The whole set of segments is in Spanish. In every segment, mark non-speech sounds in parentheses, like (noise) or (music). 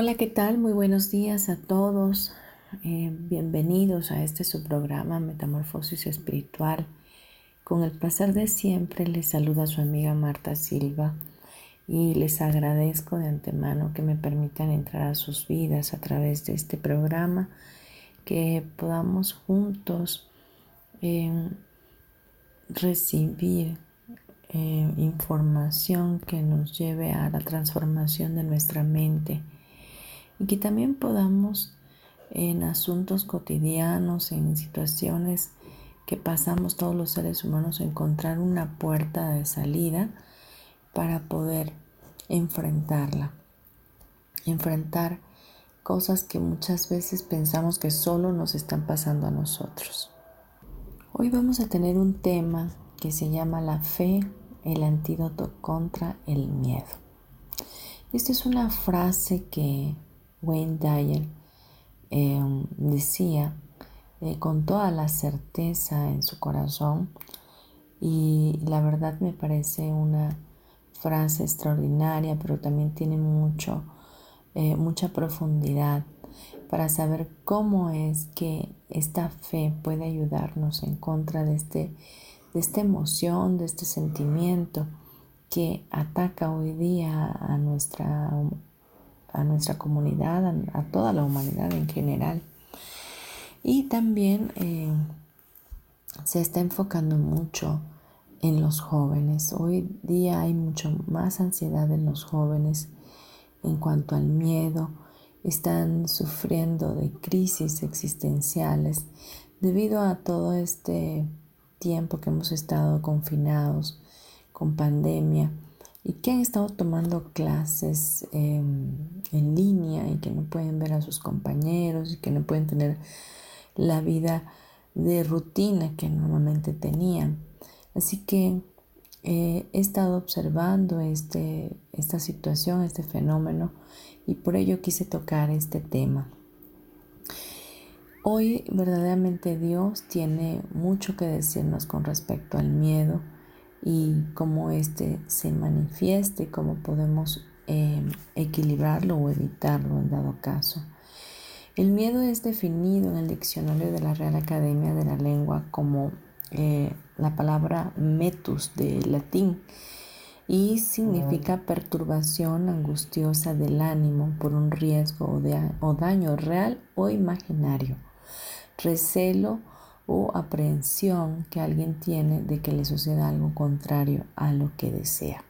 Hola, ¿qué tal? Muy buenos días a todos. Eh, bienvenidos a este su programa Metamorfosis Espiritual. Con el placer de siempre les saluda su amiga Marta Silva y les agradezco de antemano que me permitan entrar a sus vidas a través de este programa, que podamos juntos eh, recibir eh, información que nos lleve a la transformación de nuestra mente y que también podamos en asuntos cotidianos, en situaciones que pasamos todos los seres humanos, encontrar una puerta de salida para poder enfrentarla. Enfrentar cosas que muchas veces pensamos que solo nos están pasando a nosotros. Hoy vamos a tener un tema que se llama la fe, el antídoto contra el miedo. Esta es una frase que Wayne Dyer em, decía eh, con toda la certeza en su corazón y la verdad me parece una frase extraordinaria, pero también tiene mucho, eh, mucha profundidad para saber cómo es que esta fe puede ayudarnos en contra de, este, de esta emoción, de este sentimiento que ataca hoy día a nuestra a nuestra comunidad, a, toda la humanidad en general. Y también eh, se está enfocando mucho en los jóvenes. Hoy día hay mucho más ansiedad en los jóvenes en cuanto al miedo. Están sufriendo de crisis existenciales debido a todo este tiempo que hemos estado confinados con pandemia y que han estado tomando clases em, en línea y que no pueden ver a sus compañeros y que no pueden tener la vida de rutina que normalmente tenían. Así que eh, he estado observando este, esta situación, este fenómeno y por ello quise tocar este tema. Hoy verdaderamente Dios tiene mucho que decirnos con respecto al miedo y cómo éste se manifieste, cómo podemos em, equilibrarlo o evitarlo en dado caso. El miedo es definido en el diccionario de la Real Academia de la Lengua como eh, la palabra metus de latín y significa perturbación angustiosa del ánimo por un riesgo o daño real o imaginario, recelo o aprehensión que alguien tiene de que le suceda algo contrario a lo que desea.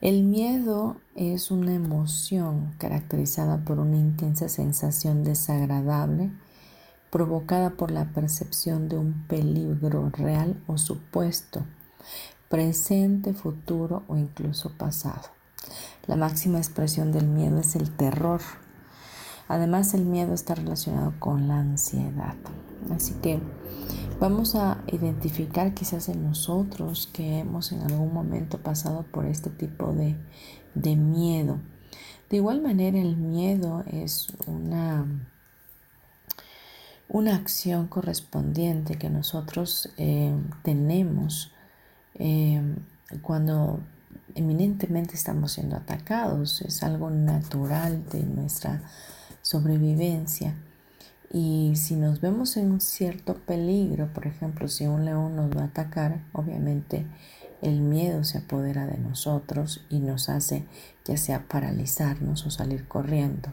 El miedo es una emoción caracterizada por una intensa sensación desagradable provocada por la percepción de un peligro real o supuesto, presente, futuro o incluso pasado. La máxima expresión del miedo es el terror, Además, el miedo está relacionado con la ansiedad. Así que vamos a identificar quizás en nosotros que hemos en algún momento pasado por este tipo de, miedo. De igual manera, el miedo es una, una acción correspondiente que nosotros eh, tenemos eh, cuando eminentemente estamos siendo atacados. Es algo natural de nuestra sobrevivencia. Y si nos vemos en un cierto peligro, por ejemplo, si un león nos va a atacar, obviamente el miedo se apodera de nosotros y nos hace ya sea paralizarnos o salir corriendo.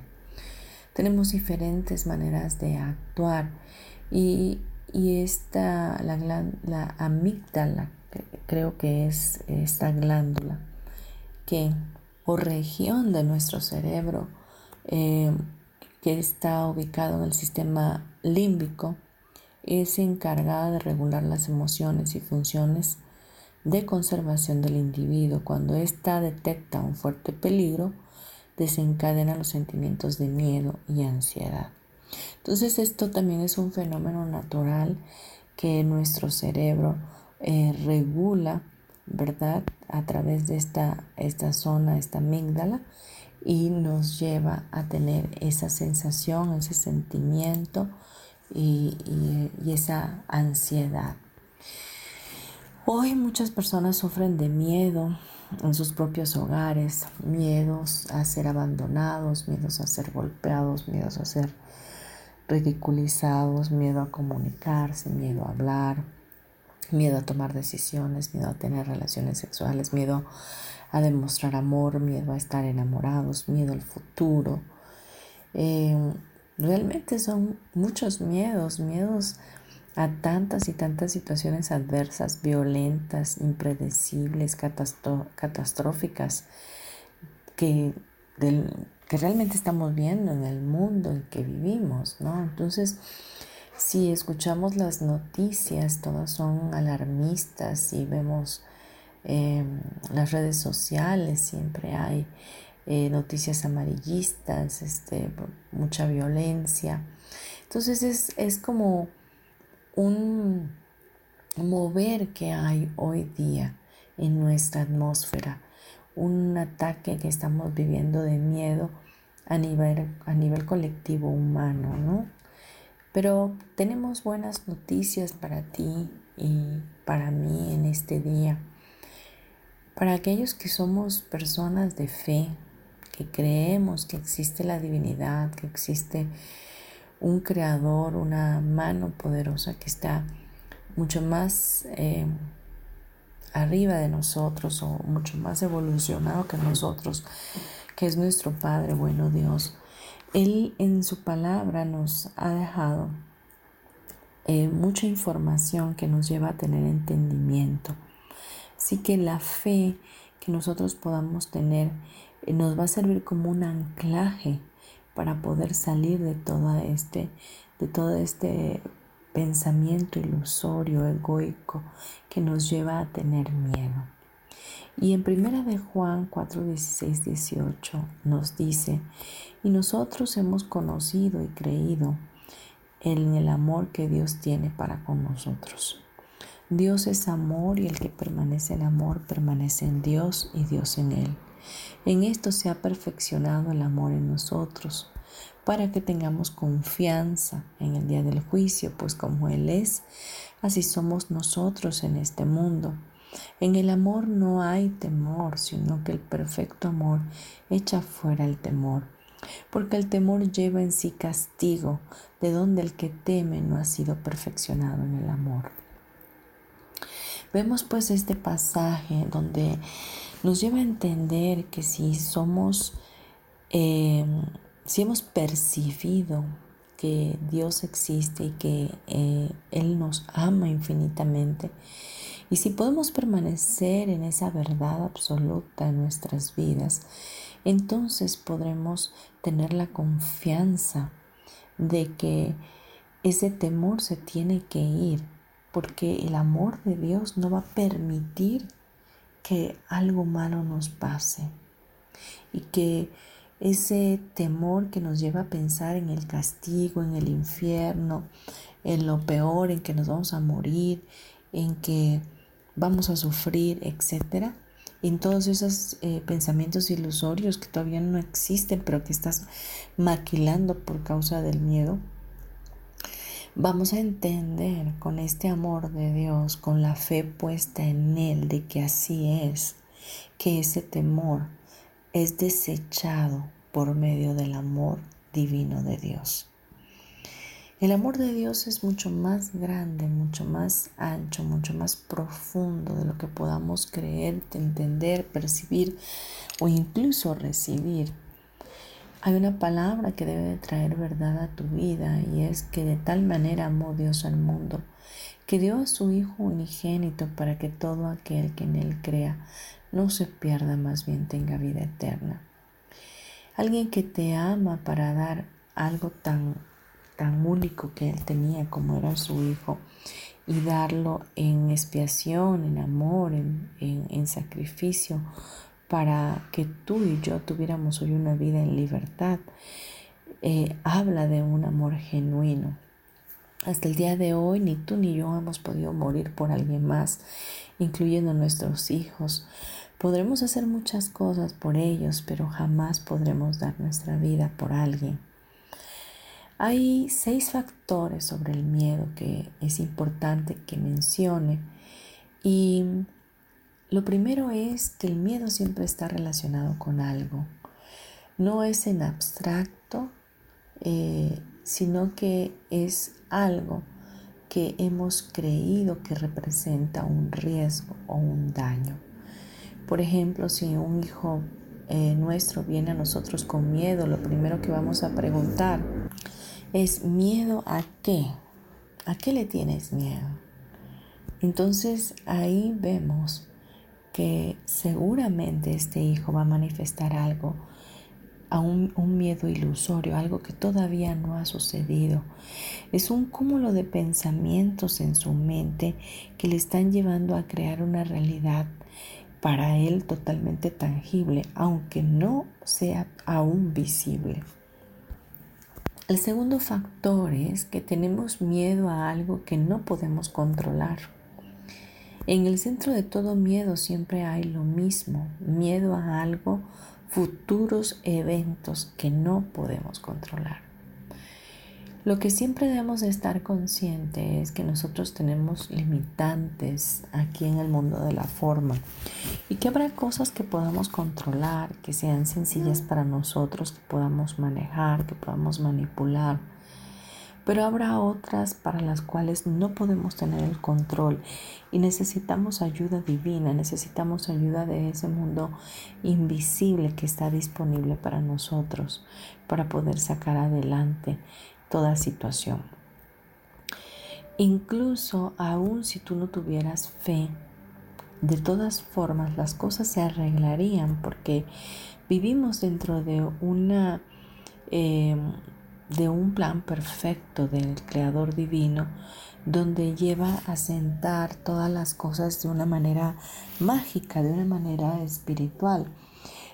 Tenemos diferentes maneras de actuar y, esta, la, la amígdala, creo que es esta glándula que o región de nuestro cerebro eh, que está ubicado en el sistema límbico es encargada de regular las emociones y funciones de conservación del individuo. Cuando ésta detecta un fuerte peligro, desencadena los sentimientos de miedo y ansiedad. Entonces esto también es un fenómeno natural que nuestro cerebro eh, regula, ¿verdad? A través de esta, esta zona, esta amígdala, y nos lleva a tener esa sensación, ese sentimiento y, esa ansiedad. Hoy muchas personas sufren de miedo en sus propios hogares, miedos a ser abandonados, miedos a ser golpeados, miedos a ser ridiculizados, miedo a comunicarse, miedo a hablar, miedo a tomar decisiones, miedo a tener relaciones sexuales, miedo a demostrar amor, miedo a estar enamorados, miedo al futuro. Eh, realmente son muchos miedos, miedos a tantas y tantas situaciones adversas, violentas, impredecibles, catastróficas, que, que realmente estamos viendo en el mundo en que vivimos, ¿no? Entonces, si escuchamos las noticias, todas son alarmistas y vemos em, las redes sociales, siempre hay eh, noticias amarillistas, este, mucha violencia. Entonces es, es como un mover que hay hoy día en nuestra atmósfera, un ataque que estamos viviendo de miedo a nivel, a nivel colectivo humano, ¿no? Pero tenemos buenas noticias para ti y para mí en este día. Para aquellos que somos personas de fe, que creemos que existe la divinidad, que existe un creador, una mano poderosa que está mucho más eh, arriba de nosotros o mucho más evolucionado que nosotros, que es nuestro Padre, bueno Dios. Él en su palabra nos ha dejado eh, mucha información que nos lleva a tener entendimiento. Así que la fe que nosotros podamos tener eh, nos va a servir como un anclaje para poder salir de todo este, de todo este pensamiento ilusorio, egoico, que nos lleva a tener miedo. Y en primera de Juan 4, 16, 18 nos dice, y nosotros hemos conocido y creído en el amor que Dios tiene para con nosotros. Dios es amor y el que permanece en amor permanece en Dios y Dios en él. En esto se ha perfeccionado el amor en nosotros, para que tengamos confianza en el día del juicio, pues como Él es, así somos nosotros en este mundo. En el amor no hay temor, sino que el perfecto amor echa fuera el temor, porque el temor lleva en sí castigo, de donde el que teme no ha sido perfeccionado en el amor. Vemos pues este pasaje donde nos lleva a entender que si somos, eh, si hemos percibido que Dios existe y que eh, Él nos ama infinitamente, y si podemos permanecer en esa verdad absoluta en nuestras vidas, entonces podremos tener la confianza de que ese temor se tiene que ir, porque el amor de Dios no va a permitir que algo malo nos pase. Y que ese temor que nos lleva a pensar en el castigo, en el infierno, en lo peor, en que nos vamos a morir, en que vamos a sufrir, etcétera, en todos esos eh, pensamientos ilusorios que todavía no existen, pero que estás maquilando por causa del miedo, vamos a entender con este amor de Dios, con la fe puesta en Él de que así es, que ese temor es desechado por medio del amor divino de Dios. El amor de Dios es mucho más grande, mucho más ancho, mucho más profundo de lo que podamos creer, entender, percibir o incluso recibir. Hay una palabra que debe de traer verdad a tu vida y es que de tal manera amó Dios al mundo que dio a su Hijo unigénito para que todo aquel que en Él crea no se pierda, más bien tenga vida eterna. Alguien que te ama para dar algo tan, tan único que Él tenía como era su Hijo y darlo en expiación, en amor, en, en sacrificio, para que tú y yo tuviéramos hoy una vida en libertad. Eh, habla de un amor genuino. Hasta el día de hoy ni tú ni yo hemos podido morir por alguien más, incluyendo nuestros hijos. Podremos hacer muchas cosas por ellos, pero jamás podremos dar nuestra vida por alguien. Hay seis factores sobre el miedo que es importante que mencione y lo primero es que el miedo siempre está relacionado con algo. No es en abstracto, eh, sino que es algo que hemos creído que representa un riesgo o un daño. Por ejemplo, si un hijo eh, nuestro viene a nosotros con miedo, lo primero que vamos a preguntar es miedo a qué? ¿A qué le tienes miedo? Entonces ahí vemos que seguramente este hijo va a manifestar algo, a un, un, miedo ilusorio, algo que todavía no ha sucedido. Es un cúmulo de pensamientos en su mente que le están llevando a crear una realidad para él totalmente tangible, aunque no sea aún visible. El segundo factor es que tenemos miedo a algo que no podemos controlar. En el centro de todo miedo siempre hay lo mismo, miedo a algo, futuros eventos que no podemos controlar. Lo que siempre debemos de estar consciente es que nosotros tenemos limitantes aquí en el mundo de la forma y que habrá cosas que podamos controlar, que sean sencillas para nosotros, que podamos manejar, que podamos manipular pero habrá otras para las cuales no podemos tener el control y necesitamos ayuda divina, necesitamos ayuda de ese mundo invisible que está disponible para nosotros para poder sacar adelante toda situación. Incluso aún si tú no tuvieras fe, de todas formas las cosas se arreglarían porque vivimos dentro de una... Eh, de un plan perfecto del Creador Divino, donde lleva a sentar todas las cosas de una manera mágica, de una manera espiritual.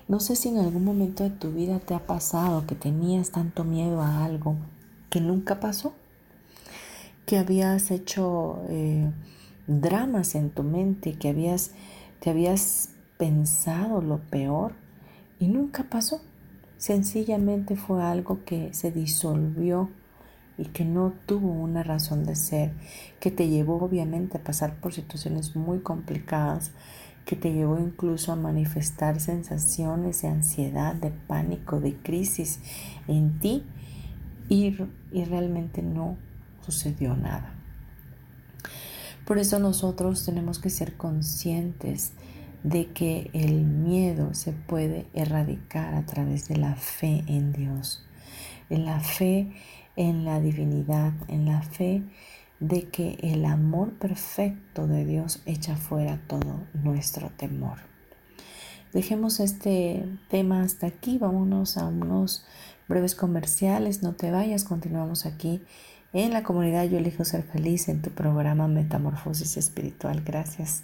No sé si en algún momento de tu vida te ha pasado que tenías tanto miedo a algo que nunca pasó, que habías hecho eh, dramas en tu mente, que habías, habías pensado lo peor y nunca pasó. Sencillamente fue algo que se disolvió y que no tuvo una razón de ser, que te llevó obviamente a pasar por situaciones muy complicadas, que te llevó incluso a manifestar sensaciones de ansiedad, de pánico, de crisis en ti y, y realmente no sucedió nada. Por eso nosotros tenemos que ser conscientes de que el miedo se puede erradicar a través de la fe en Dios, en la fe en la divinidad, en la fe de que el amor perfecto de Dios echa fuera todo nuestro temor. Dejemos este tema hasta aquí, vámonos a unos breves comerciales, no te vayas, continuamos aquí en la comunidad Yo elijo ser feliz en tu programa Metamorfosis Espiritual. Gracias.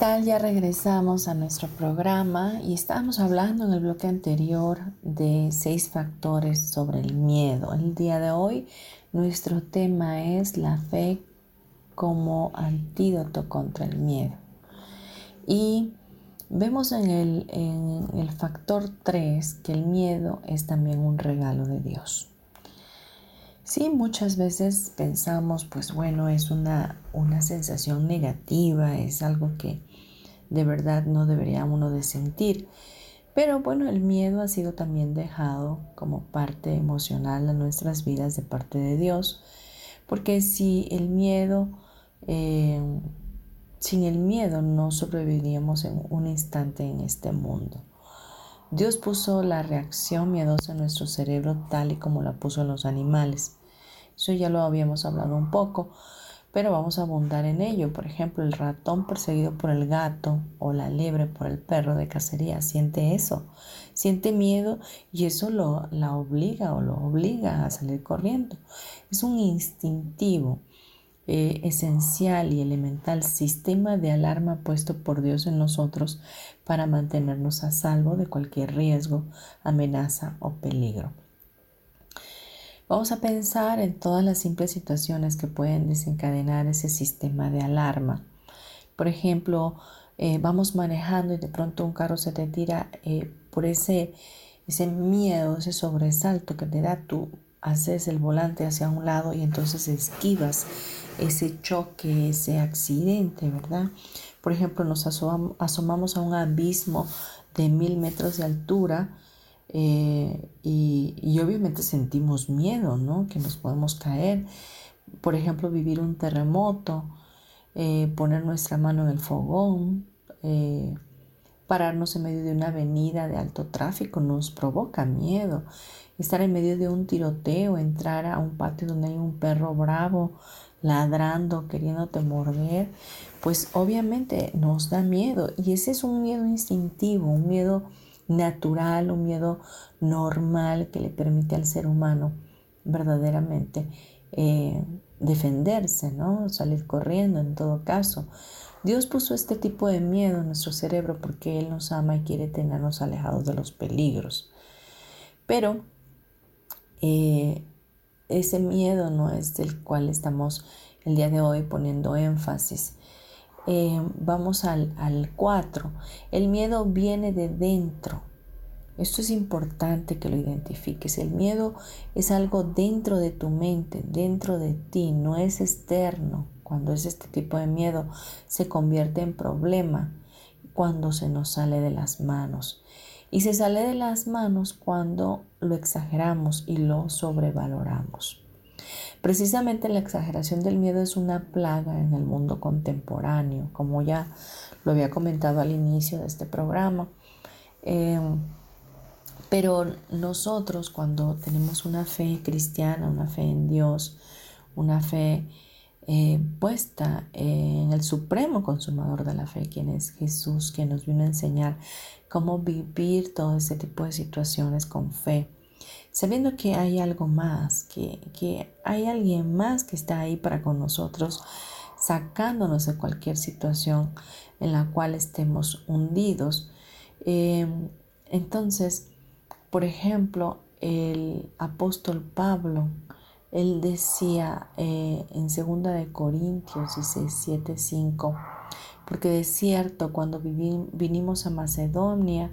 Tal? Ya regresamos a nuestro programa y estábamos hablando en el bloque anterior de seis factores sobre el miedo. El día de hoy nuestro tema es la fe como antídoto contra el miedo. Y vemos en el, en el factor 3 que el miedo es también un regalo de Dios. Sí, muchas veces pensamos, pues bueno, es una, una sensación negativa, es algo que de verdad no debería uno de sentir. Pero bueno, el miedo ha sido también dejado como parte emocional de nuestras vidas de parte de Dios, porque si el miedo, eh, sin el miedo no sobreviviríamos en un instante en este mundo. Dios puso la reacción miedosa en nuestro cerebro tal y como la puso en los animales. Eso ya lo habíamos hablado un poco, pero vamos a abundar en ello. Por ejemplo, el ratón perseguido por el gato o la liebre por el perro de cacería siente eso, siente miedo y eso lo, la obliga o lo obliga a salir corriendo. Es un instintivo. Eh, esencial y elemental sistema de alarma puesto por Dios en nosotros para mantenernos a salvo de cualquier riesgo, amenaza o peligro. Vamos a pensar en todas las simples situaciones que pueden desencadenar ese sistema de alarma. Por ejemplo, eh, vamos manejando y de pronto un carro se te tira eh, por ese, ese miedo, ese sobresalto que te da, tú haces el volante hacia un lado y entonces esquivas ese choque, ese accidente, ¿verdad? Por ejemplo, nos asomamos a un abismo de mil metros de altura eh, y, obviamente sentimos miedo, ¿no? Que nos podemos caer. Por ejemplo, vivir un terremoto, eh, poner nuestra mano en el fogón, eh, pararnos en medio de una avenida de alto tráfico nos provoca miedo. Estar en medio de un tiroteo, entrar a un patio donde hay un perro bravo ladrando, queriéndote morder, pues obviamente nos da miedo. Y ese es un miedo instintivo, un miedo natural, un miedo normal que le permite al ser humano verdaderamente eh, defenderse, ¿no? Salir corriendo en todo caso. Dios puso este tipo de miedo en nuestro cerebro porque Él nos ama y quiere tenernos alejados de los peligros. Pero eh, ese miedo no es del cual estamos el día de hoy poniendo énfasis. Eh, vamos al 4. El miedo viene de dentro. Esto es importante que lo identifiques. El miedo es algo dentro de tu mente, dentro de ti, no es externo. Cuando es este tipo de miedo, se convierte en problema cuando se nos sale de las manos. Y se sale de las manos cuando lo exageramos y lo sobrevaloramos. Precisamente la exageración del miedo es una plaga en el mundo contemporáneo, como ya lo había comentado al inicio de este programa. Em, pero nosotros cuando tenemos una fe cristiana, una fe en Dios, una fe eh, puesta en el supremo consumador de la fe, quien es Jesús, quien nos vino a enseñar cómo vivir todo ese tipo de situaciones con fe, sabiendo que hay algo más, que, hay alguien más que está ahí para con nosotros, sacándonos de cualquier situación en la cual estemos hundidos. Eh, entonces, por ejemplo, el apóstol Pablo, él decía eh, en 2 de Corintios 17, 5, porque de cierto cuando vinimos a Macedonia,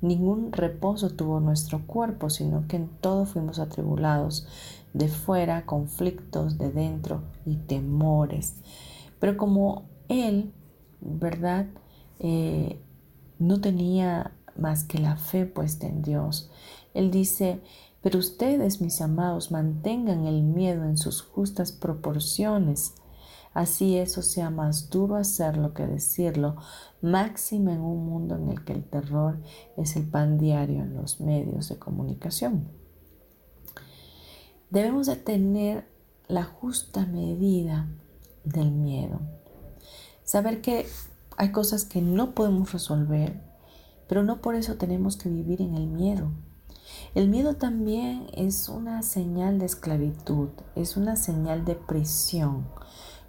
ningún reposo tuvo nuestro cuerpo, sino que en todo fuimos atribulados, de fuera conflictos, de dentro y temores. Pero como él, ¿verdad? Eh, no tenía más que la fe puesta en Dios. Él dice, pero ustedes, mis amados, mantengan el miedo en sus justas proporciones. Así eso sea más duro hacerlo que decirlo, máxima en un mundo en el que el terror es el pan diario en los medios de comunicación. Debemos de tener la justa medida del miedo. Saber que hay cosas que no podemos resolver, pero no por eso tenemos que vivir en el miedo. El miedo también es una señal de esclavitud, es una señal de prisión,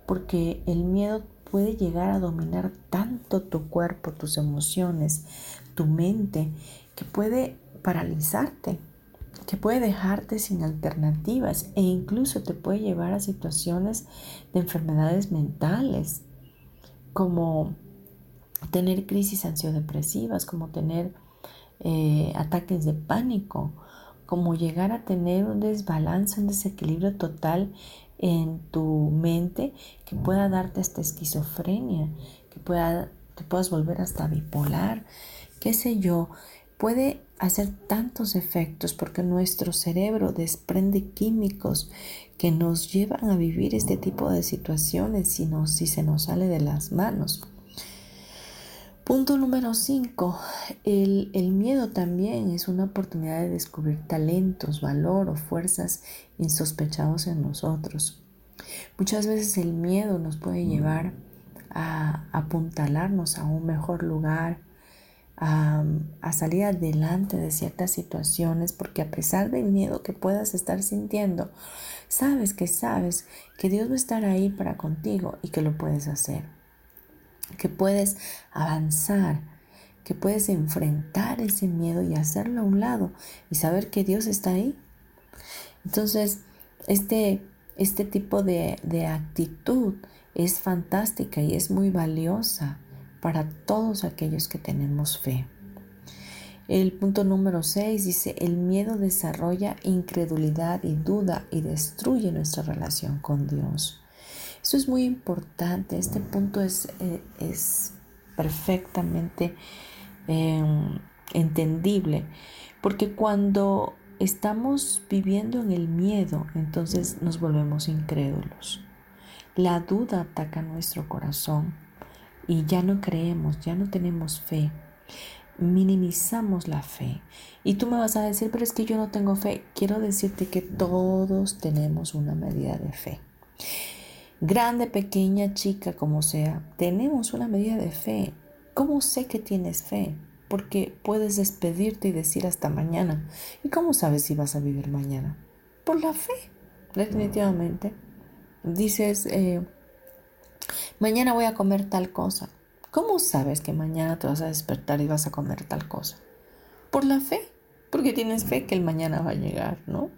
porque el miedo puede llegar a dominar tanto tu cuerpo, tus emociones, tu mente, que puede paralizarte, que puede dejarte sin alternativas e incluso te puede llevar a situaciones de enfermedades mentales, como tener crisis ansiodepresivas, como tener eh, ataques de pánico, como llegar a tener un desbalance, un desequilibrio total en tu mente que pueda darte esta esquizofrenia, que pueda, te puedas volver hasta bipolar, qué sé yo, puede hacer tantos efectos porque nuestro cerebro desprende químicos que nos llevan a vivir este tipo de situaciones si, si se nos sale de las manos. Punto número 5. El, el, miedo también es una oportunidad de descubrir talentos, valor o fuerzas insospechados en nosotros. Muchas veces el miedo nos puede llevar a apuntalarnos a un mejor lugar, a, a salir adelante de ciertas situaciones, porque a pesar del miedo que puedas estar sintiendo, sabes que sabes que Dios va a estar ahí para contigo y que lo puedes hacer que puedes avanzar, que puedes enfrentar ese miedo y hacerlo a un lado y saber que Dios está ahí. Entonces, este, este tipo de, de actitud es fantástica y es muy valiosa para todos aquellos que tenemos fe. El punto número 6 dice, el miedo desarrolla incredulidad y duda y destruye nuestra relación con Dios. Eso es muy importante. Este punto es, eh, es perfectamente em, entendible. Porque cuando estamos viviendo en el miedo, entonces nos volvemos incrédulos. La duda ataca nuestro corazón y ya no creemos, ya no tenemos fe. Minimizamos la fe. Y tú me vas a decir, pero es que yo no tengo fe. Quiero decirte que todos tenemos una medida de fe grande, pequeña, chica, como sea, tenemos una medida de fe. ¿Cómo sé que tienes fe? Porque puedes despedirte y decir hasta mañana. ¿Y cómo sabes si vas a vivir mañana? Por la fe, definitivamente. Dices, eh, mañana voy a comer tal cosa. ¿Cómo sabes que mañana te vas a despertar y vas a comer tal cosa? Por la fe, porque tienes fe que el mañana va a llegar, ¿no?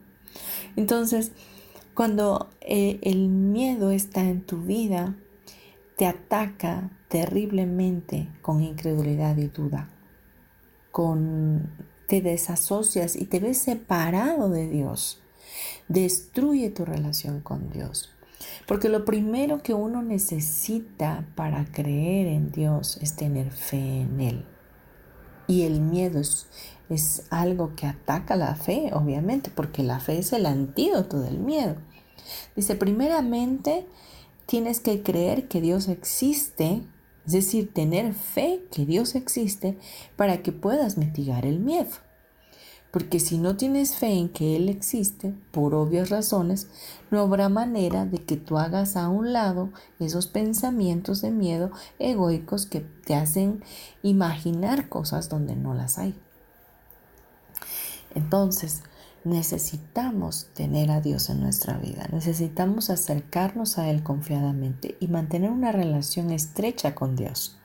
Entonces, cuando eh, el miedo está en tu vida, te ataca terriblemente con incredulidad y duda. Con, te desasocias y te ves separado de Dios. Destruye tu relación con Dios. Porque lo primero que uno necesita para creer en Dios es tener fe en Él. Y el miedo es, es algo que ataca la fe, obviamente, porque la fe es el antídoto del miedo. Dice, primeramente, tienes que creer que Dios existe, es decir, tener fe que Dios existe para que puedas mitigar el miedo. Porque si no tienes fe en que Él existe, por obvias razones, no habrá manera de que tú hagas a un lado esos pensamientos de miedo egoicos que te hacen imaginar cosas donde no las hay. Entonces, necesitamos tener a Dios en nuestra vida, necesitamos acercarnos a Él confiadamente y mantener una relación estrecha con Dios.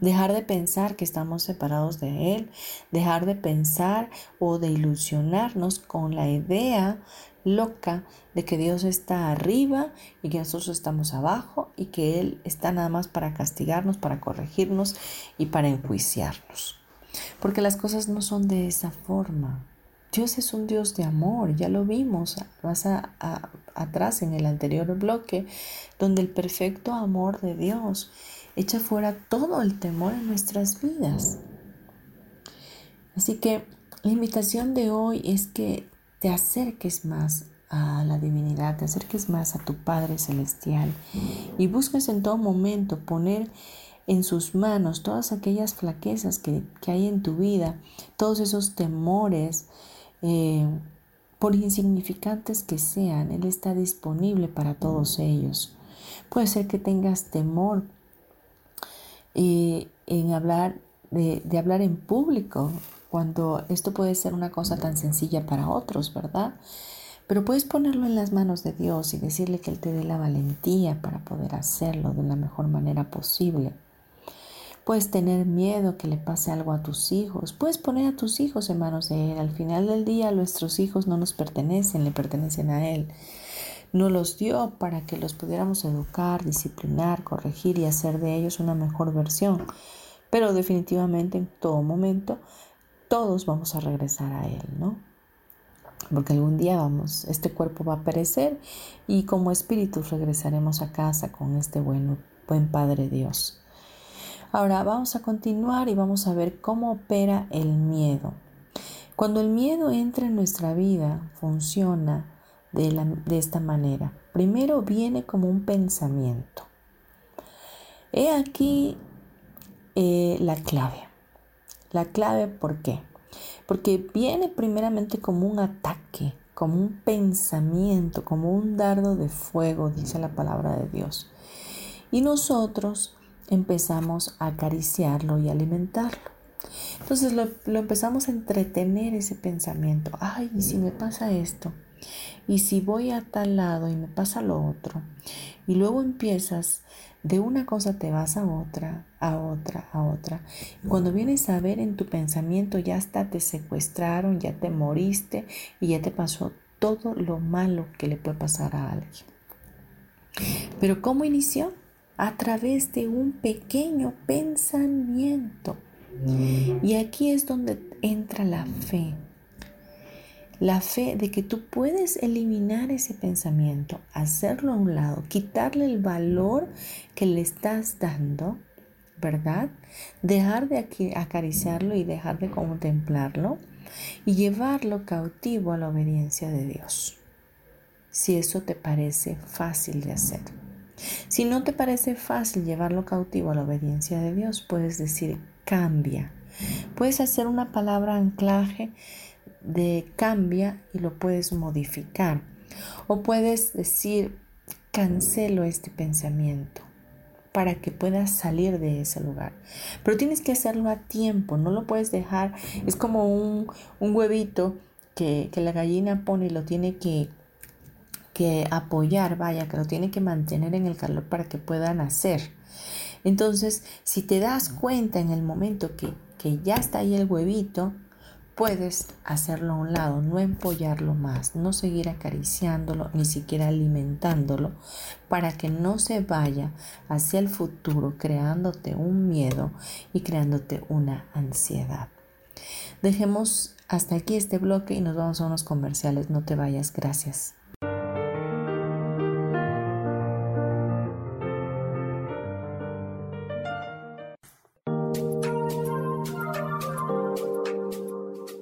Dejar de pensar que estamos separados de Él, dejar de pensar o de ilusionarnos con la idea loca de que Dios está arriba y que nosotros estamos abajo y que Él está nada más para castigarnos, para corregirnos y para enjuiciarnos. Porque las cosas no son de esa forma. Dios es un Dios de amor, ya lo vimos más atrás en el anterior bloque, donde el perfecto amor de Dios echa fuera todo el temor en nuestras vidas. Así que la invitación de hoy es que te acerques más a la divinidad, te acerques más a tu Padre Celestial y busques en todo momento poner en sus manos todas aquellas flaquezas que, hay en tu vida, todos esos temores, eh, por insignificantes que sean, Él está disponible para todos ellos. Puede ser que tengas temor eh, en hablar, de, de hablar en público, cuando esto puede ser una cosa tan sencilla para otros, ¿verdad? Pero puedes ponerlo en las manos de Dios y decirle que Él te dé la valentía para poder hacerlo de la mejor manera posible. Puedes tener miedo que le pase algo a tus hijos. Puedes poner a tus hijos en manos de Él. Al final del día nuestros hijos no nos pertenecen, le pertenecen a Él. No los dio para que los pudiéramos educar, disciplinar, corregir y hacer de ellos una mejor versión. Pero definitivamente en todo momento todos vamos a regresar a Él, ¿no? Porque algún día vamos, este cuerpo va a perecer y como espíritus regresaremos a casa con este buen Padre Dios. Ahora vamos a continuar y vamos a ver cómo opera el miedo. Cuando el miedo entra en nuestra vida, funciona de, esta manera. Primero viene como un pensamiento. He aquí eh, la clave. La clave, ¿por qué? Porque viene primeramente como un ataque, como un pensamiento, como un dardo de fuego, dice la palabra de Dios. Y nosotros empezamos a acariciarlo y alimentarlo. Entonces lo, lo, empezamos a entretener ese pensamiento. Ay, ¿y si me pasa esto? ¿Y si voy a tal lado y me pasa lo otro? Y luego empiezas de una cosa te vas a otra, a otra, a otra. cuando vienes a ver en tu pensamiento, ya hasta te secuestraron, ya te moriste y ya te pasó todo lo malo que le puede pasar a alguien. Pero ¿cómo inició? A través de un pequeño pensamiento. Y aquí es donde entra la fe la fe de que tú puedes eliminar ese pensamiento, hacerlo a un lado, quitarle el valor que le estás dando, ¿verdad? Dejar de acariciarlo y dejar de contemplarlo y llevarlo cautivo a la obediencia de Dios. Si eso te parece fácil de hacer. Si no te parece fácil llevarlo cautivo a la obediencia de Dios, puedes decir cambia. Puedes hacer una palabra anclaje de cambia y lo puedes modificar. O puedes decir, cancelo este pensamiento para que puedas salir de ese lugar. Pero tienes que hacerlo a tiempo, no lo puedes dejar. Es como un, huevito que, que, la gallina pone y lo tiene que, que apoyar, vaya, que lo tiene que mantener en el calor para que pueda nacer. Entonces, si te das cuenta en el momento que, que ya está ahí el huevito, puedes hacerlo a un lado, no empollarlo más, no seguir acariciándolo, ni siquiera alimentándolo, para que no se vaya hacia el futuro creándote un miedo y creándote una ansiedad. Dejemos hasta aquí este bloque y nos vamos a unos comerciales. No te vayas, gracias.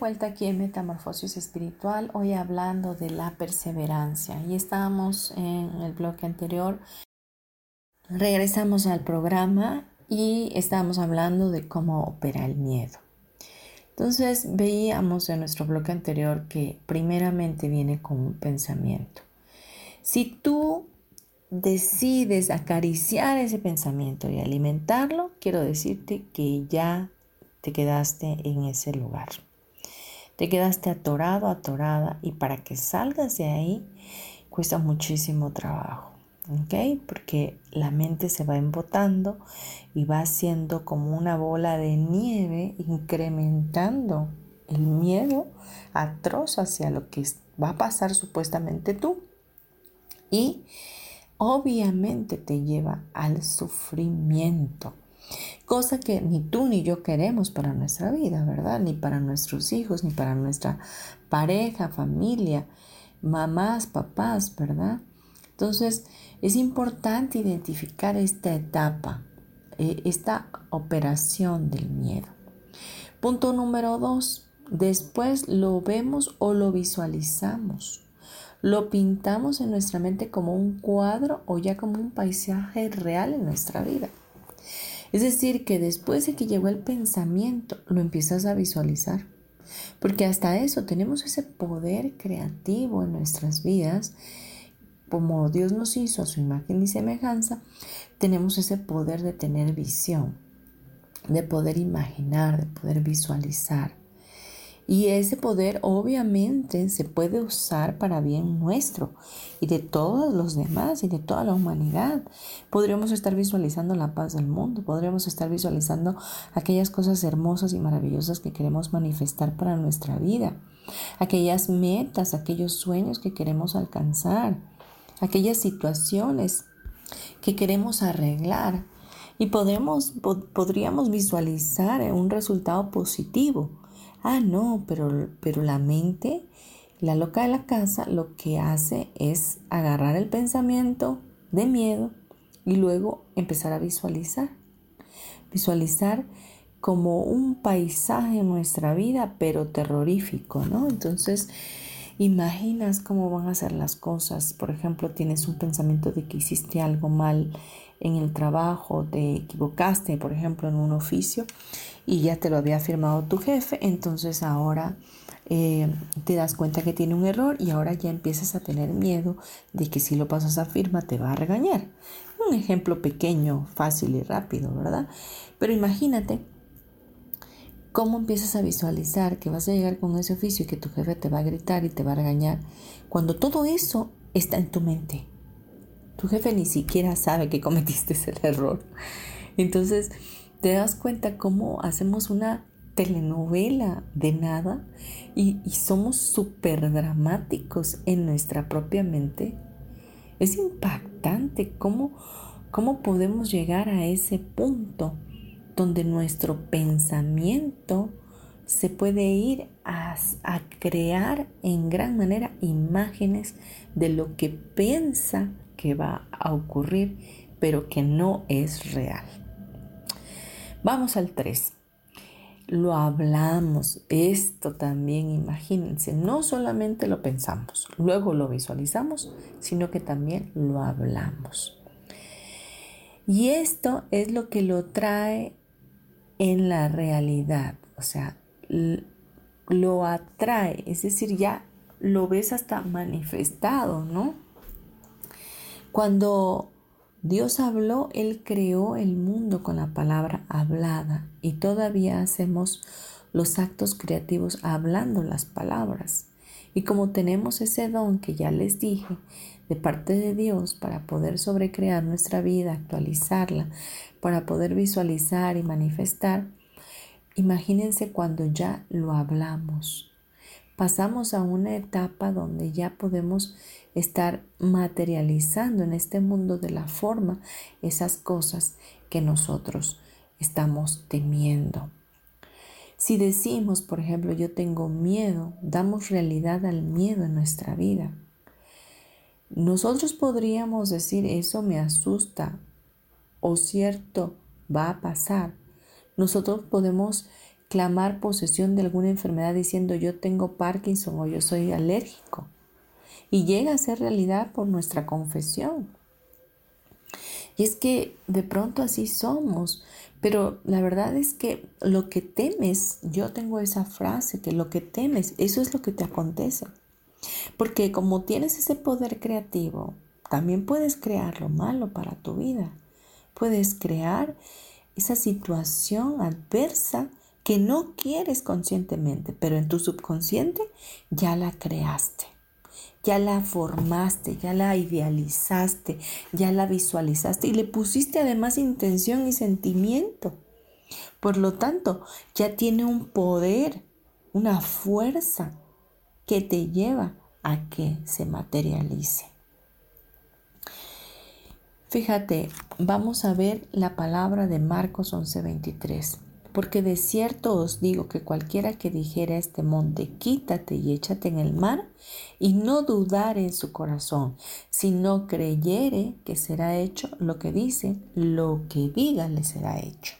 Vuelta aquí en Metamorfosis Espiritual, hoy hablando de la perseverancia. Y estábamos en el bloque anterior, regresamos al programa y estábamos hablando de cómo opera el miedo. Entonces veíamos en nuestro bloque anterior que primeramente viene con un pensamiento. Si tú decides acariciar ese pensamiento y alimentarlo, quiero decirte que ya te quedaste en ese lugar. Te quedaste atorado, atorada y para que salgas de ahí cuesta muchísimo trabajo. ¿ok? Porque la mente se va embotando y va haciendo como una bola de nieve, incrementando el miedo atroz hacia lo que va a pasar supuestamente tú. Y obviamente te lleva al sufrimiento. Cosa que ni tú ni yo queremos para nuestra vida, ¿verdad? Ni para nuestros hijos, ni para nuestra pareja, familia, mamás, papás, ¿verdad? Entonces, es importante identificar esta etapa, eh, esta operación del miedo. Punto número dos, después lo vemos o lo visualizamos. Lo pintamos en nuestra mente como un cuadro o ya como un paisaje real en nuestra vida. Es decir, que después de que llegó el pensamiento, lo empiezas a visualizar. Porque hasta eso tenemos ese poder creativo en nuestras vidas. Como Dios nos hizo a su imagen y semejanza, tenemos ese poder de tener visión, de poder imaginar, de poder visualizar. Y ese poder obviamente se puede usar para bien nuestro y de todos los demás y de toda la humanidad. Podríamos estar visualizando la paz del mundo, podríamos estar visualizando aquellas cosas hermosas y maravillosas que queremos manifestar para nuestra vida, aquellas metas, aquellos sueños que queremos alcanzar, aquellas situaciones que queremos arreglar. Y podemos, podríamos visualizar un resultado positivo Ah, no, pero, pero la mente, la loca de la casa, lo que hace es agarrar el pensamiento de miedo y luego empezar a visualizar. Visualizar como un paisaje en nuestra vida, pero terrorífico, ¿no? Entonces, imaginas cómo van a ser las cosas. Por ejemplo, tienes un pensamiento de que hiciste algo mal en el trabajo, te equivocaste, por ejemplo, en un oficio y ya te lo había firmado tu jefe, entonces ahora eh, te das cuenta que tiene un error y ahora ya empiezas a tener miedo de que si lo pasas a firma te va a regañar. Un ejemplo pequeño, fácil y rápido, ¿verdad? Pero imagínate cómo empiezas a visualizar que vas a llegar con ese oficio y que tu jefe te va a gritar y te va a regañar cuando todo eso está en tu mente. Tu jefe ni siquiera sabe que cometiste (laughs) ese error. Entonces, te das cuenta cómo hacemos una telenovela de nada y, somos súper dramáticos en nuestra propia mente. Es impactante cómo, cómo podemos llegar a ese punto donde nuestro pensamiento se puede ir a, a, crear en gran manera imágenes de lo que piensa que va a ocurrir, pero que no es real. Vamos al 3. Lo hablamos. Esto también, imagínense, no solamente lo pensamos, luego lo visualizamos, sino que también lo hablamos. Y esto es lo que lo trae en la realidad, o sea, lo atrae, es decir, ya lo ves hasta manifestado, ¿no? Cuando Dios habló, Él creó el mundo con la palabra hablada y todavía hacemos los actos creativos hablando las palabras. Y como tenemos ese don que ya les dije de parte de Dios para poder sobrecrear nuestra vida, actualizarla, para poder visualizar y manifestar, imagínense cuando ya lo hablamos. Pasamos a una etapa donde ya podemos estar materializando en este mundo de la forma esas cosas que nosotros estamos temiendo. Si decimos, por ejemplo, yo tengo miedo, damos realidad al miedo en nuestra vida. Nosotros podríamos decir, eso me asusta o cierto va a pasar. Nosotros podemos clamar posesión de alguna enfermedad diciendo yo tengo Parkinson o yo soy alérgico y llega a ser realidad por nuestra confesión. Y es que de pronto así somos, pero la verdad es que lo que temes, yo tengo esa frase, que lo que temes, eso es lo que te acontece. Porque como tienes ese poder creativo, también puedes crear lo malo para tu vida. Puedes crear esa situación adversa que no quieres conscientemente, pero en tu subconsciente ya la creaste ya la formaste, ya la idealizaste, ya la visualizaste y le pusiste además intención y sentimiento. Por lo tanto, ya tiene un poder, una fuerza que te lleva a que se materialice. Fíjate, vamos a ver la palabra de Marcos 11:23. Porque de cierto os digo que cualquiera que dijera a este monte, quítate y échate en el mar, y no dudare en su corazón, sino creyere que será hecho lo que dice, lo que diga le será hecho.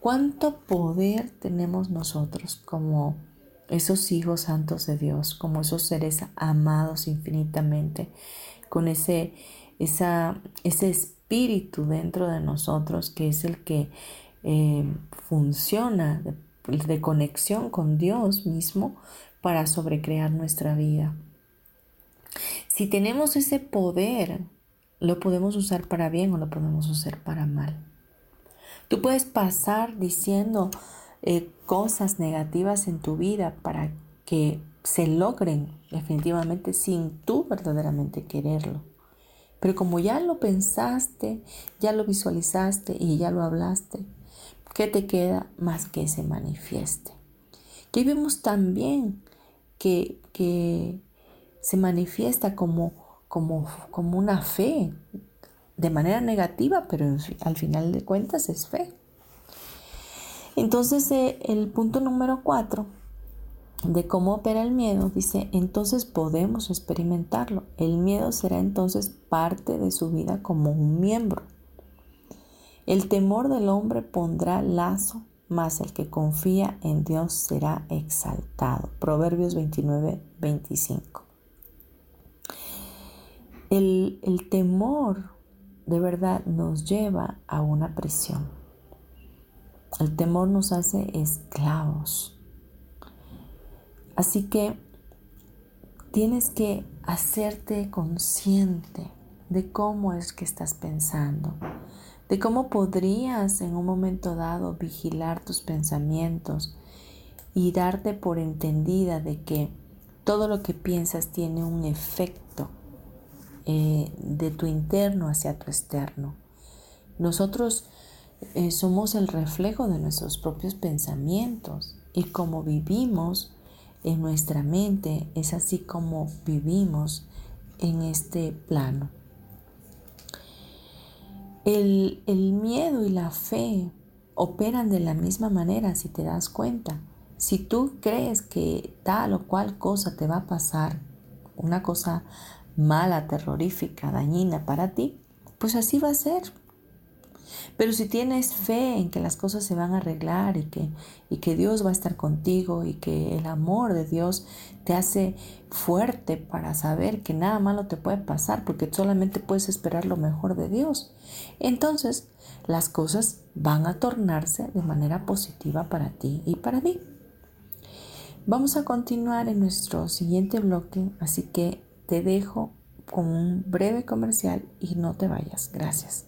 ¿Cuánto poder tenemos nosotros como esos hijos santos de Dios, como esos seres amados infinitamente, con ese, ese espíritu dentro de nosotros que es el que eh, funciona de, conexión con Dios mismo para sobrecrear nuestra vida. Si tenemos ese poder, lo podemos usar para bien o lo podemos usar para mal. Tú puedes pasar diciendo eh, cosas negativas en tu vida para que se logren definitivamente sin tú verdaderamente quererlo. Pero como ya lo pensaste, ya lo visualizaste y ya lo hablaste, ¿qué te queda más que se manifieste? Que vemos también que, que se manifiesta como, como, como una fe de manera negativa, pero al final de cuentas es fe. Entonces eh, el punto número cuatro de cómo opera el miedo dice, entonces podemos experimentarlo. El miedo será entonces parte de su vida como un miembro. El temor del hombre pondrá lazo, mas el que confía en Dios será exaltado. Proverbios 29, 25. El, el temor de verdad nos lleva a una prisión. El temor nos hace esclavos. Así que tienes que hacerte consciente de cómo es que estás pensando, de cómo podrías en un momento dado vigilar tus pensamientos y darte por entendida de que todo lo que piensas tiene un efecto eh, de tu interno hacia tu externo. Nosotros eh, somos el reflejo de nuestros propios pensamientos y como vivimos en nuestra mente es así como vivimos en este plano. El, miedo y la fe operan de la misma manera si te das cuenta. Si tú crees que tal o cual cosa te va a pasar, una cosa mala, terrorífica, dañina para ti, pues así va a ser. Pero si tienes fe en que las cosas se van a arreglar y que, y que Dios va a estar contigo y que el amor de Dios te hace fuerte para saber que nada malo te puede pasar porque solamente puedes esperar lo mejor de Dios, entonces las cosas van a tornarse de manera positiva para ti y para mí. Vamos a continuar en nuestro siguiente bloque, así que te dejo con un breve comercial y no te vayas. Gracias.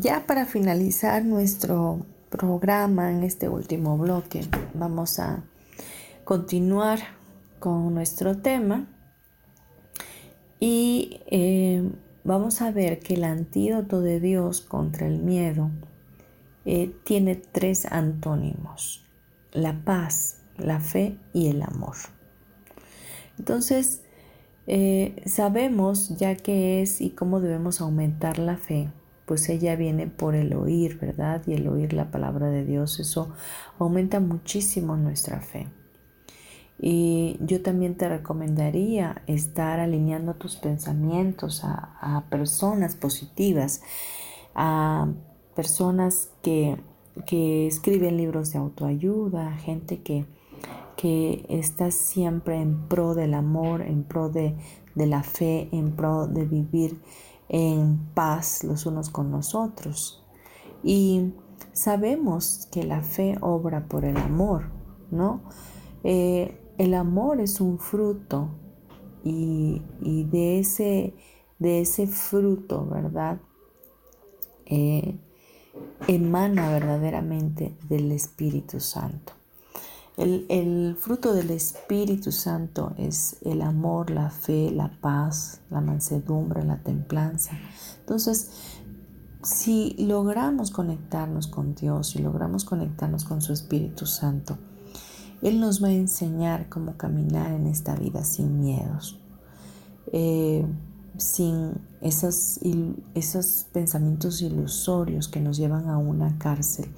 Ya para finalizar nuestro programa en este último bloque, vamos a continuar con nuestro tema y eh, vamos a ver que el antídoto de Dios contra el miedo eh, tiene tres antónimos, la paz, la fe y el amor. Entonces, eh, sabemos ya qué es y cómo debemos aumentar la fe, pues ella viene por el oír, ¿verdad? Y el oír la palabra de Dios, eso aumenta muchísimo nuestra fe. Y yo también te recomendaría estar alineando tus pensamientos a, personas positivas, a personas que, escriben libros de autoayuda, gente que, que está siempre en pro del amor, en pro de, la fe, en pro de vivir en paz los unos con los otros. Y sabemos que la fe obra por el amor, ¿no? Eh, el amor es un fruto y, de, ese, de ese fruto, ¿verdad? Eh, emana verdaderamente del Espíritu Santo. El, fruto del Espíritu Santo es el amor, la fe, la paz, la mansedumbre, la templanza. Entonces, si logramos conectarnos con Dios, si logramos conectarnos con su Espíritu Santo, Él nos va a enseñar cómo caminar en esta vida sin miedos. Eh, sin esos, esos pensamientos ilusorios que nos llevan a una cárcel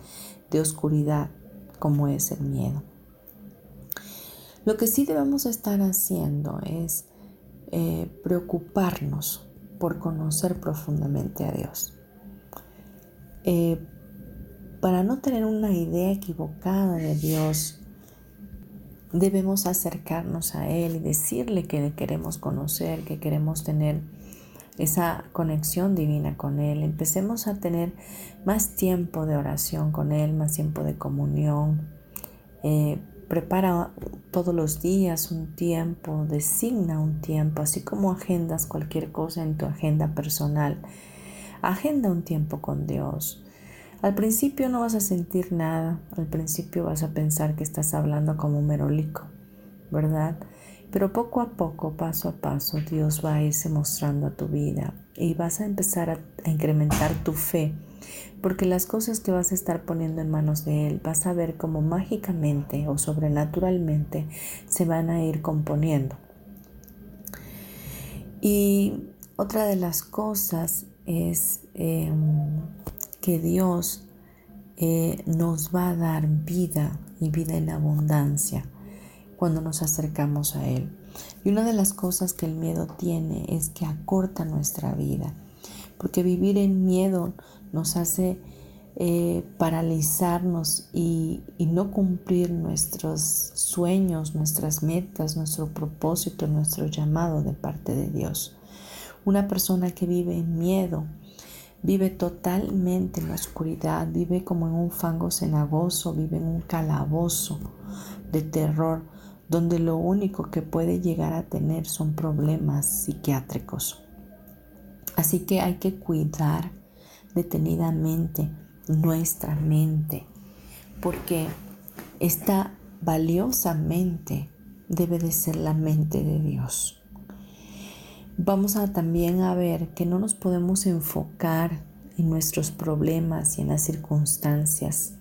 de oscuridad como es el miedo. Lo que sí debemos estar haciendo es eh, preocuparnos por conocer profundamente a Dios. Eh, para no tener una idea equivocada de Dios, debemos acercarnos a Él y decirle que le queremos conocer, que queremos tener esa conexión divina con Él. Empecemos a tener más tiempo de oración con Él, más tiempo de comunión. Eh, prepara todos los días un tiempo, designa un tiempo, así como agendas cualquier cosa en tu agenda personal. Agenda un tiempo con Dios. Al principio no vas a sentir nada, al principio vas a pensar que estás hablando como un merolico, ¿verdad? Pero poco a poco, paso a paso, Dios va a irse mostrando a tu vida y vas a empezar a, a incrementar tu fe porque las cosas que vas a estar poniendo en manos de Él vas a ver cómo mágicamente o sobrenaturalmente se van a ir componiendo. Y otra de las cosas es em, que Dios eh, nos va a dar vida y vida en abundancia cuando nos acercamos a Él. Y una de las cosas que el miedo tiene es que acorta nuestra vida, porque vivir en miedo nos hace eh, paralizarnos y, y, no cumplir nuestros sueños, nuestras metas, nuestro propósito, nuestro llamado de parte de Dios. Una persona que vive en miedo, vive totalmente en la oscuridad, vive como en un fango cenagoso, vive en un calabozo de terror, donde lo único que puede llegar a tener son problemas psiquiátricos. Así que hay que cuidar detenidamente nuestra mente, porque esta valiosamente debe de ser la mente de Dios. Vamos a también a ver que no nos podemos enfocar en nuestros problemas y en las circunstancias.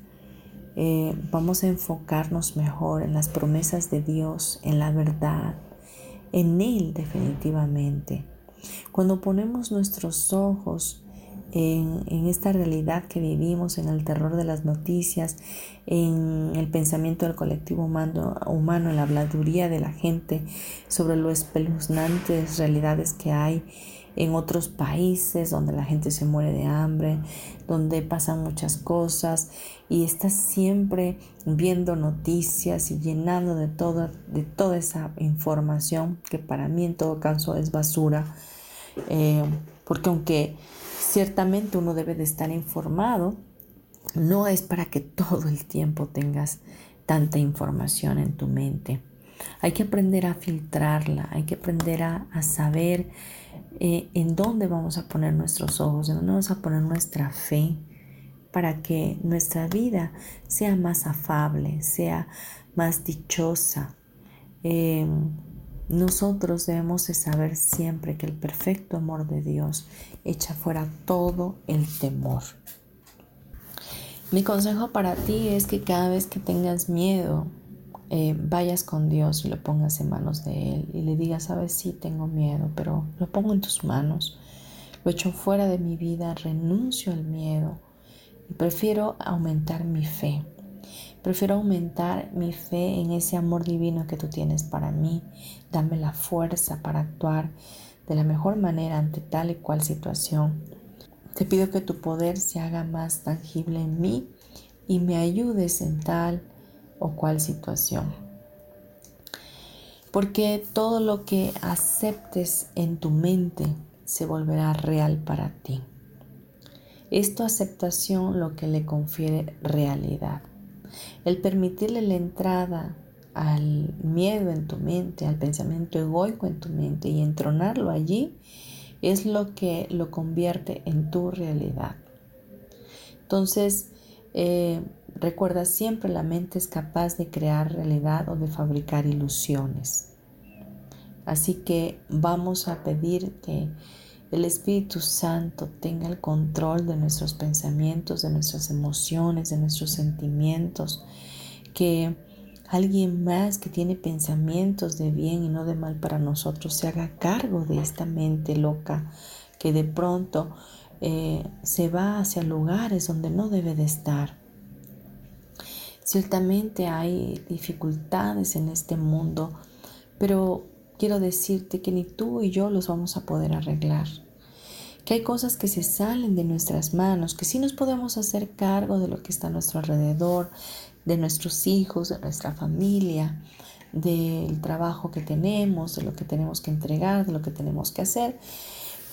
Eh, vamos a enfocarnos mejor en las promesas de Dios, en la verdad, en Él definitivamente. Cuando ponemos nuestros ojos en, esta realidad que vivimos, en el terror de las noticias, en el pensamiento del colectivo humano, en la habladuría de la gente sobre lo espeluznantes realidades que hay en otros países donde la gente se muere de hambre, donde pasan muchas cosas y estás siempre viendo noticias y llenando de toda, de toda esa información que para mí en todo caso es basura, eh, porque aunque Ciertamente uno debe de estar informado. No es para que todo el tiempo tengas tanta información en tu mente. Hay que aprender a filtrarla, hay que aprender a, saber eh, en dónde vamos a poner nuestros ojos, en dónde vamos a poner nuestra fe para que nuestra vida sea más afable, sea más dichosa. Eh, nosotros debemos de saber siempre que el perfecto amor de Dios echa fuera todo el temor. Mi consejo para ti es que cada vez que tengas miedo, eh, vayas con Dios y lo pongas en manos de Él y le digas, sabes, sí tengo miedo, pero lo pongo en tus manos, lo echo fuera de mi vida, renuncio al miedo y prefiero aumentar mi fe. Prefiero aumentar mi fe en ese amor divino que tú tienes para mí. Dame la fuerza para actuar de la mejor manera ante tal y cual situación. Te pido que tu poder se haga más tangible en mí y me ayudes en tal o cual situación. Porque todo lo que aceptes en tu mente se volverá real para ti. Es tu aceptación lo que le confiere realidad. El permitirle la entrada al miedo en tu mente, al pensamiento egoico en tu mente y entronarlo allí, es lo que lo convierte en tu realidad. Entonces, eh, recuerda siempre la mente es capaz de crear realidad o de fabricar ilusiones. Así que vamos a pedir que el Espíritu Santo tenga el control de nuestros pensamientos, de nuestras emociones, de nuestros sentimientos, que alguien más que tiene pensamientos de bien y no de mal para nosotros se haga cargo de esta mente loca que de pronto eh, se va hacia lugares donde no debe de estar. Ciertamente hay dificultades en este mundo, pero quiero decirte que ni tú y yo los vamos a poder arreglar. Que hay cosas que se salen de nuestras manos, que sí nos podemos hacer cargo de lo que está a nuestro alrededor, de nuestros hijos, de nuestra familia, del trabajo que tenemos, de lo que tenemos que entregar, de lo que tenemos que hacer.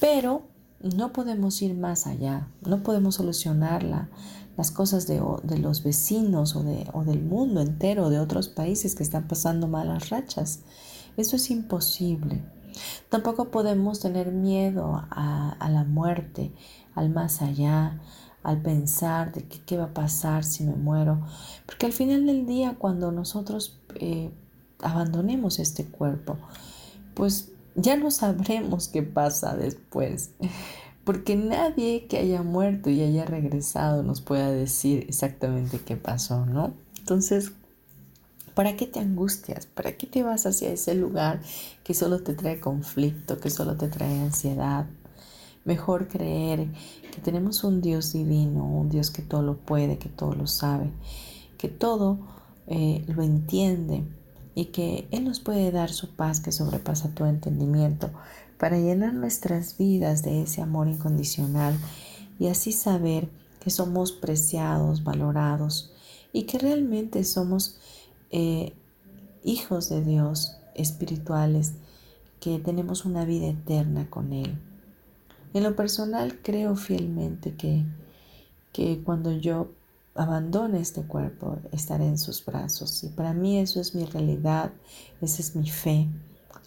Pero no podemos ir más allá, no podemos solucionar la, las cosas de, los vecinos o, de, o del mundo entero, de otros países que están pasando malas rachas. Eso es imposible. Tampoco podemos tener miedo a, la muerte, al más allá, al pensar de qué va a pasar si me muero. Porque al final del día, cuando nosotros eh, abandonemos este cuerpo, pues ya no sabremos qué pasa después. (laughs) Porque nadie que haya muerto y haya regresado nos pueda decir exactamente qué pasó, ¿no? Entonces, ¿Para qué te angustias? ¿Para qué te vas hacia ese lugar que solo te trae conflicto, que solo te trae ansiedad? Mejor creer que tenemos un Dios divino, un Dios que todo lo puede, que todo lo sabe, que todo eh, lo entiende y que Él nos puede dar su paz que sobrepasa todo entendimiento para llenar nuestras vidas de ese amor incondicional y así saber que somos preciados, valorados y que realmente somos eh, hijos de Dios espirituales que tenemos una vida eterna con Él. En lo personal creo fielmente que, que cuando yo abandone este cuerpo estaré en sus brazos. Y para mí eso es mi realidad, esa es mi fe.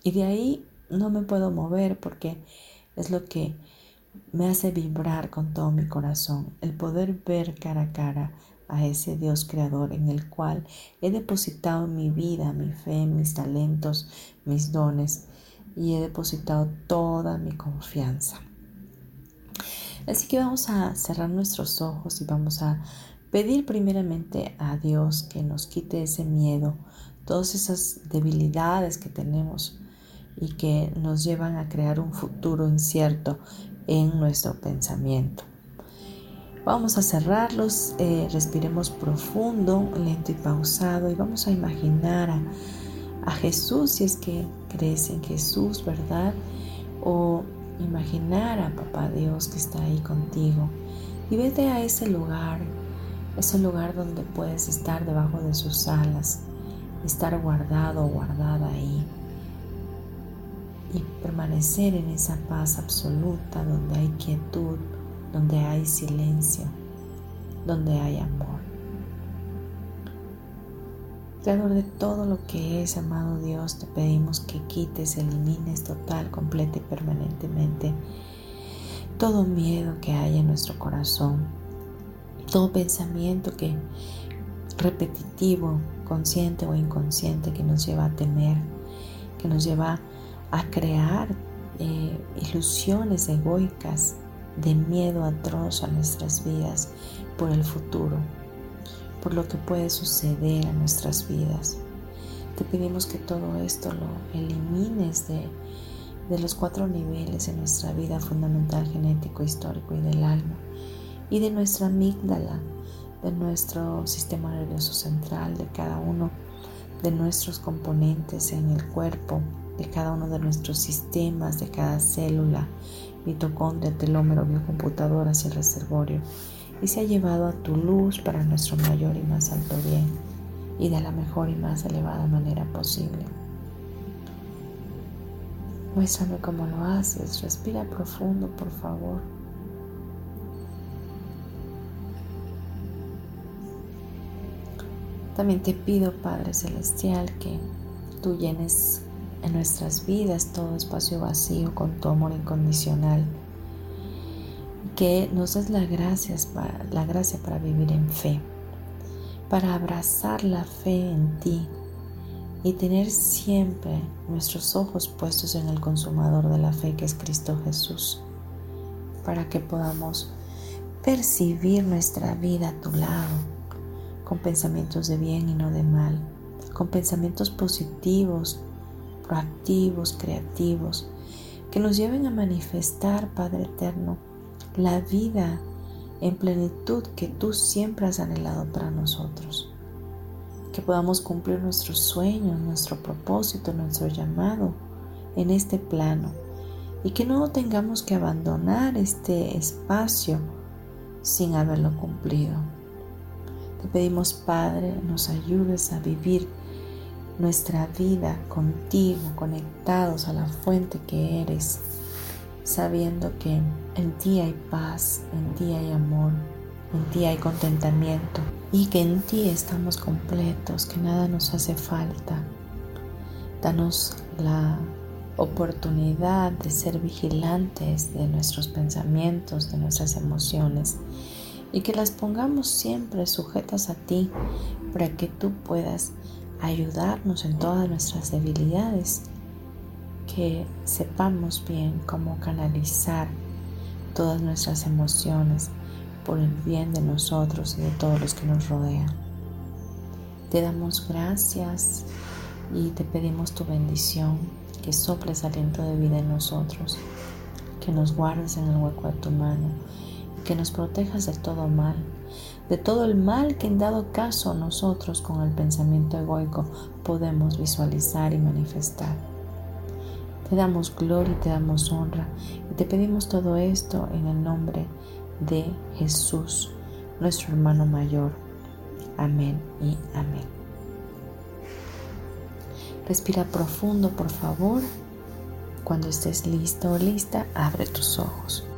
Y de ahí no me puedo mover porque es lo que me hace vibrar con todo mi corazón, el poder ver cara a cara a ese Dios creador en el cual he depositado mi vida, mi fe, mis talentos, mis dones y he depositado toda mi confianza. Así que vamos a cerrar nuestros ojos y vamos a pedir primeramente a Dios que nos quite ese miedo, todas esas debilidades que tenemos y que nos llevan a crear un futuro incierto en nuestro pensamiento. Vamos a cerrarlos, eh, respiremos profundo, lento y pausado y vamos a imaginar a, a Jesús si es que crees en Jesús, ¿verdad? O imaginar a Papá Dios que está ahí contigo y vete a ese lugar, ese lugar donde puedes estar debajo de sus alas, estar guardado o guardada ahí y permanecer en esa paz absoluta donde hay quietud, donde hay silencio, donde hay amor. Creador de todo lo que es, amado Dios, te pedimos que quites, elimines total, completa y permanentemente todo miedo que hay en nuestro corazón, todo pensamiento que repetitivo, consciente o inconsciente que nos lleva a temer, que nos lleva a crear eh, ilusiones egoicas de miedo atroz a nuestras vidas por el futuro, por lo que puede suceder a nuestras vidas. Te pedimos que todo esto lo elimines de, de los cuatro niveles en nuestra vida fundamental, genético, histórico y del alma, y de nuestra amígdala, de nuestro sistema nervioso central, de cada uno de nuestros componentes en el cuerpo, de cada uno de nuestros sistemas, de cada célula, mitocondria, telómero, biocomputadora hacia el reservorio y se ha llevado a tu luz para nuestro mayor y más alto bien y de la mejor y más elevada manera posible. Muéstrame cómo lo haces, respira profundo por favor. También te pido, Padre Celestial, que tú llenes en nuestras vidas todo espacio vacío con tu amor incondicional. Que nos des la la gracia para vivir en fe, para abrazar la fe en ti y tener siempre nuestros ojos puestos en el consumador de la fe que es Cristo Jesús, para que podamos percibir nuestra vida a tu lado, con pensamientos de bien y no de mal, con pensamientos positivos proactivos, creativos, que nos lleven a manifestar, Padre Eterno, la vida en plenitud que tú siempre has anhelado para nosotros. Que podamos cumplir nuestros sueños, nuestro propósito, nuestro llamado en este plano y que no tengamos que abandonar este espacio sin haberlo cumplido. Te pedimos, Padre, nos ayudes a vivir nuestra vida contigo, conectados a la fuente que eres, sabiendo que en ti hay paz, en ti hay amor, en ti hay contentamiento y que en ti estamos completos, que nada nos hace falta. Danos la oportunidad de ser vigilantes de nuestros pensamientos, de nuestras emociones y que las pongamos siempre sujetas a ti para que tú puedas ayudarnos en todas nuestras debilidades, que sepamos bien cómo canalizar todas nuestras emociones por el bien de nosotros y de todos los que nos rodean. Te damos gracias y te pedimos tu bendición, que soples aliento de vida en nosotros, que nos guardes en el hueco de tu mano y que nos protejas de todo mal, de todo el mal que en dado caso nosotros con el pensamiento egoico podemos visualizar y manifestar. Te damos gloria y te damos honra y te pedimos todo esto en el nombre de Jesús, nuestro hermano mayor. Amén y amén. Respira profundo, por favor. Cuando estés listo o lista, abre tus ojos.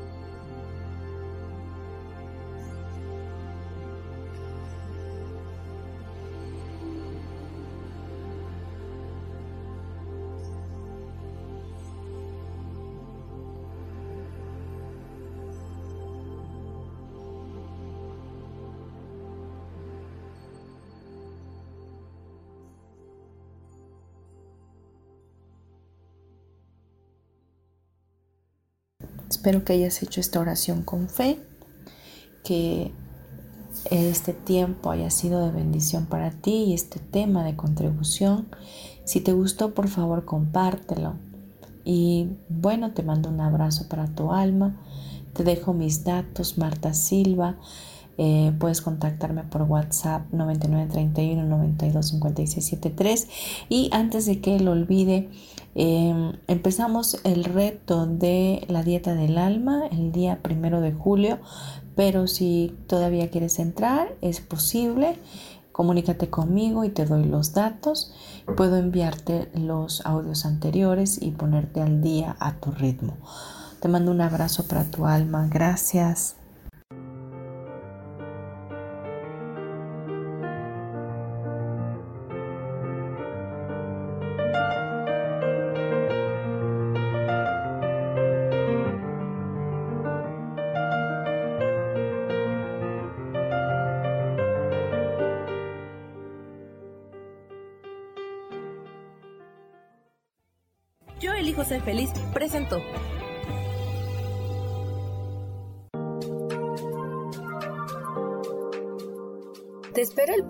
Espero que hayas hecho esta oración con fe, que este tiempo haya sido de bendición para ti y este tema de contribución. Si te gustó, por favor, compártelo. Y bueno, te mando un abrazo para tu alma. Te dejo mis datos, Marta Silva. Eh, puedes contactarme por WhatsApp 9931 925673 y antes de que lo olvide Em, empezamos el reto de la dieta del alma el día primero de julio, pero si todavía quieres entrar, es posible. Comunícate conmigo y te doy los datos. Puedo enviarte los audios anteriores y ponerte al día a tu ritmo. Te mando un abrazo para tu alma. Gracias.